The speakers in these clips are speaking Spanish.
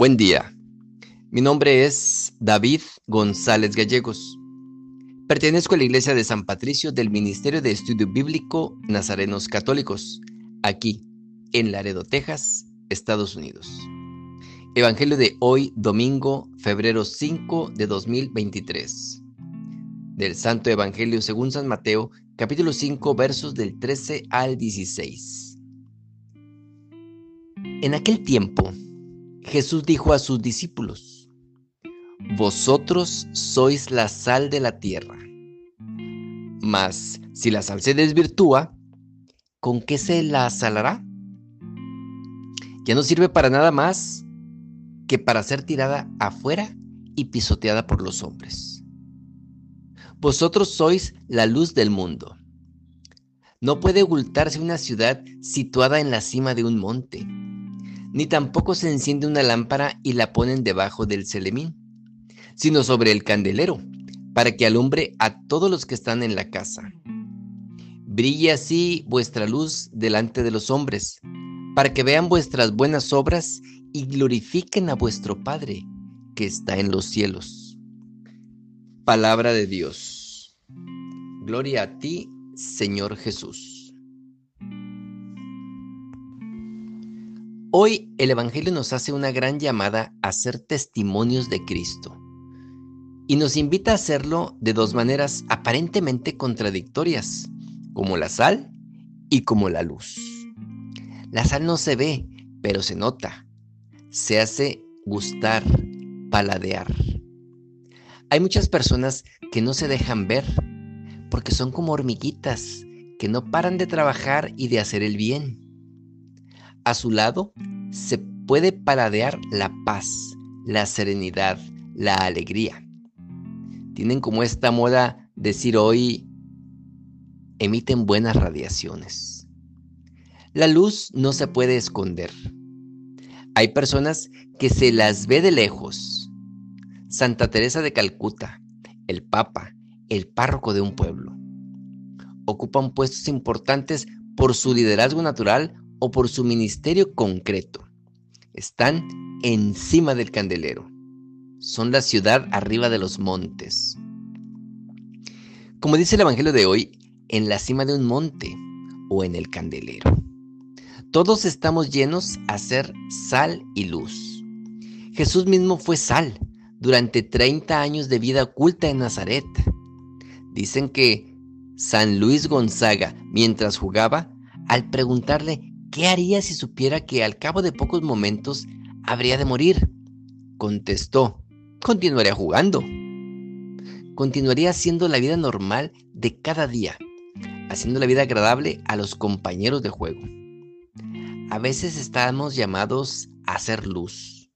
Buen día. Mi nombre es David González Gallegos. Pertenezco a la Iglesia de San Patricio del Ministerio de Estudio Bíblico Nazarenos Católicos, aquí en Laredo, Texas, Estados Unidos. Evangelio de hoy, domingo, febrero 5 de 2023. Del Santo Evangelio según San Mateo, capítulo 5, versos del 13 al 16. En aquel tiempo, Jesús dijo a sus discípulos, Vosotros sois la sal de la tierra. Mas si la sal se desvirtúa, ¿con qué se la salará? Ya no sirve para nada más que para ser tirada afuera y pisoteada por los hombres. Vosotros sois la luz del mundo. No puede ocultarse una ciudad situada en la cima de un monte ni tampoco se enciende una lámpara y la ponen debajo del celemín, sino sobre el candelero, para que alumbre a todos los que están en la casa. Brille así vuestra luz delante de los hombres, para que vean vuestras buenas obras y glorifiquen a vuestro Padre que está en los cielos. Palabra de Dios. Gloria a ti, Señor Jesús. Hoy el Evangelio nos hace una gran llamada a ser testimonios de Cristo y nos invita a hacerlo de dos maneras aparentemente contradictorias, como la sal y como la luz. La sal no se ve, pero se nota, se hace gustar, paladear. Hay muchas personas que no se dejan ver porque son como hormiguitas que no paran de trabajar y de hacer el bien a su lado se puede paladear la paz, la serenidad, la alegría. Tienen como esta moda decir hoy, emiten buenas radiaciones. La luz no se puede esconder. Hay personas que se las ve de lejos. Santa Teresa de Calcuta, el Papa, el párroco de un pueblo. Ocupan puestos importantes por su liderazgo natural o por su ministerio concreto. Están encima del candelero. Son la ciudad arriba de los montes. Como dice el Evangelio de hoy, en la cima de un monte o en el candelero. Todos estamos llenos a ser sal y luz. Jesús mismo fue sal durante 30 años de vida oculta en Nazaret. Dicen que San Luis Gonzaga, mientras jugaba, al preguntarle ¿Qué haría si supiera que al cabo de pocos momentos habría de morir? Contestó, continuaría jugando. Continuaría haciendo la vida normal de cada día, haciendo la vida agradable a los compañeros de juego. A veces estamos llamados a ser luz.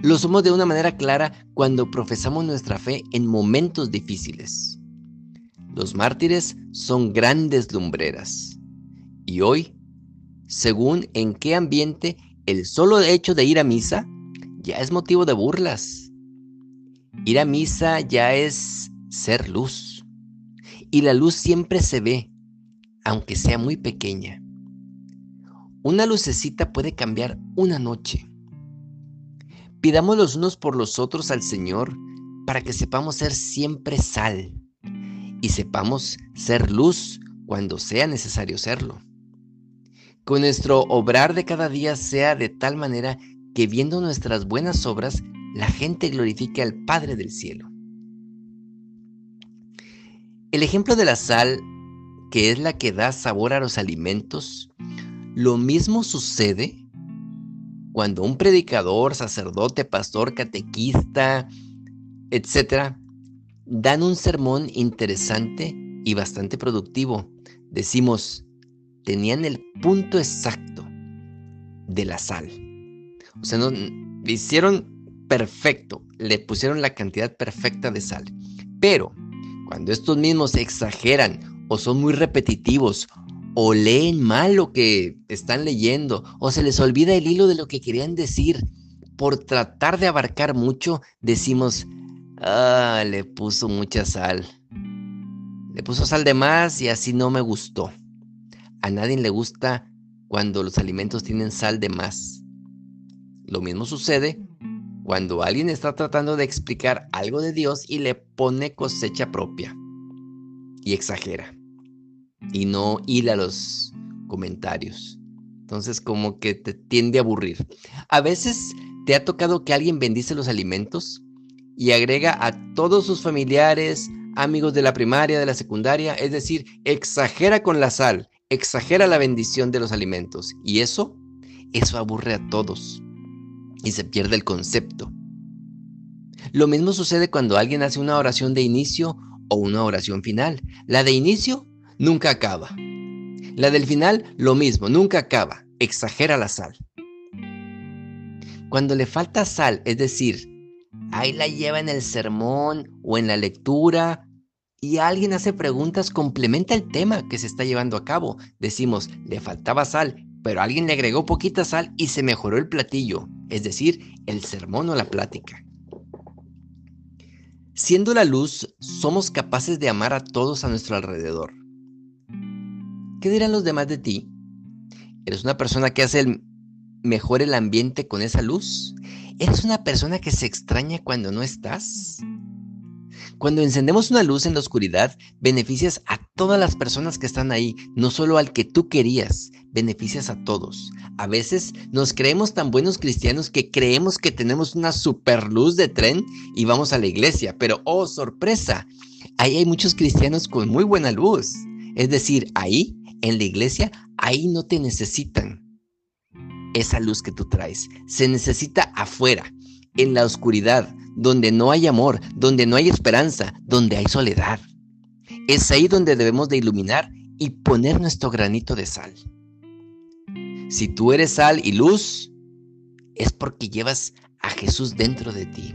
Lo somos de una manera clara cuando profesamos nuestra fe en momentos difíciles. Los mártires son grandes lumbreras. Y hoy según en qué ambiente el solo hecho de ir a misa ya es motivo de burlas. Ir a misa ya es ser luz. Y la luz siempre se ve, aunque sea muy pequeña. Una lucecita puede cambiar una noche. Pidamos los unos por los otros al Señor para que sepamos ser siempre sal y sepamos ser luz cuando sea necesario serlo. Que nuestro obrar de cada día sea de tal manera que viendo nuestras buenas obras, la gente glorifique al Padre del cielo. El ejemplo de la sal, que es la que da sabor a los alimentos, lo mismo sucede cuando un predicador, sacerdote, pastor, catequista, etcétera, dan un sermón interesante y bastante productivo. Decimos, tenían el punto exacto de la sal. O sea, no, hicieron perfecto, le pusieron la cantidad perfecta de sal. Pero cuando estos mismos exageran o son muy repetitivos o leen mal lo que están leyendo o se les olvida el hilo de lo que querían decir, por tratar de abarcar mucho, decimos, ah, le puso mucha sal. Le puso sal de más y así no me gustó. A nadie le gusta cuando los alimentos tienen sal de más. Lo mismo sucede cuando alguien está tratando de explicar algo de Dios y le pone cosecha propia y exagera y no hila los comentarios. Entonces como que te tiende a aburrir. A veces te ha tocado que alguien bendice los alimentos y agrega a todos sus familiares, amigos de la primaria, de la secundaria, es decir, exagera con la sal, exagera la bendición de los alimentos. Y eso, eso aburre a todos y se pierde el concepto. Lo mismo sucede cuando alguien hace una oración de inicio o una oración final. La de inicio nunca acaba. La del final, lo mismo, nunca acaba. Exagera la sal. Cuando le falta sal, es decir, ahí la lleva en el sermón o en la lectura y alguien hace preguntas, complementa el tema que se está llevando a cabo. Decimos, le faltaba sal, pero alguien le agregó poquita sal y se mejoró el platillo, es decir, el sermón o la plática. Siendo la luz, somos capaces de amar a todos a nuestro alrededor. ¿Qué dirán los demás de ti? ¿Eres una persona que hace el mejor el ambiente con esa luz? ¿Eres una persona que se extraña cuando no estás? Cuando encendemos una luz en la oscuridad, beneficias a todas las personas que están ahí, no solo al que tú querías, beneficias a todos. A veces nos creemos tan buenos cristianos que creemos que tenemos una super luz de tren y vamos a la iglesia, pero oh, sorpresa, ahí hay muchos cristianos con muy buena luz. Es decir, ahí en la iglesia, ahí no te necesitan esa luz que tú traes. Se necesita afuera, en la oscuridad, donde no hay amor, donde no hay esperanza, donde hay soledad. Es ahí donde debemos de iluminar y poner nuestro granito de sal. Si tú eres sal y luz, es porque llevas a Jesús dentro de ti.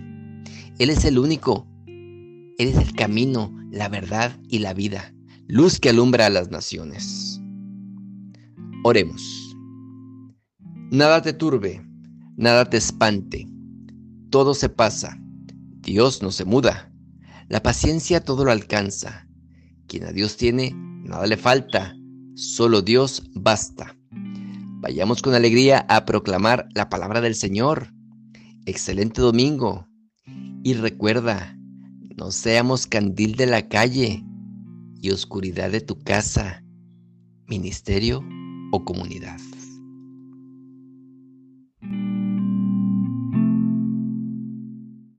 Él es el único. Él es el camino, la verdad y la vida. Luz que alumbra a las naciones. Oremos. Nada te turbe, nada te espante. Todo se pasa. Dios no se muda. La paciencia todo lo alcanza. Quien a Dios tiene, nada le falta. Solo Dios basta. Vayamos con alegría a proclamar la palabra del Señor. Excelente domingo. Y recuerda, no seamos candil de la calle y oscuridad de tu casa. Ministerio o comunidad.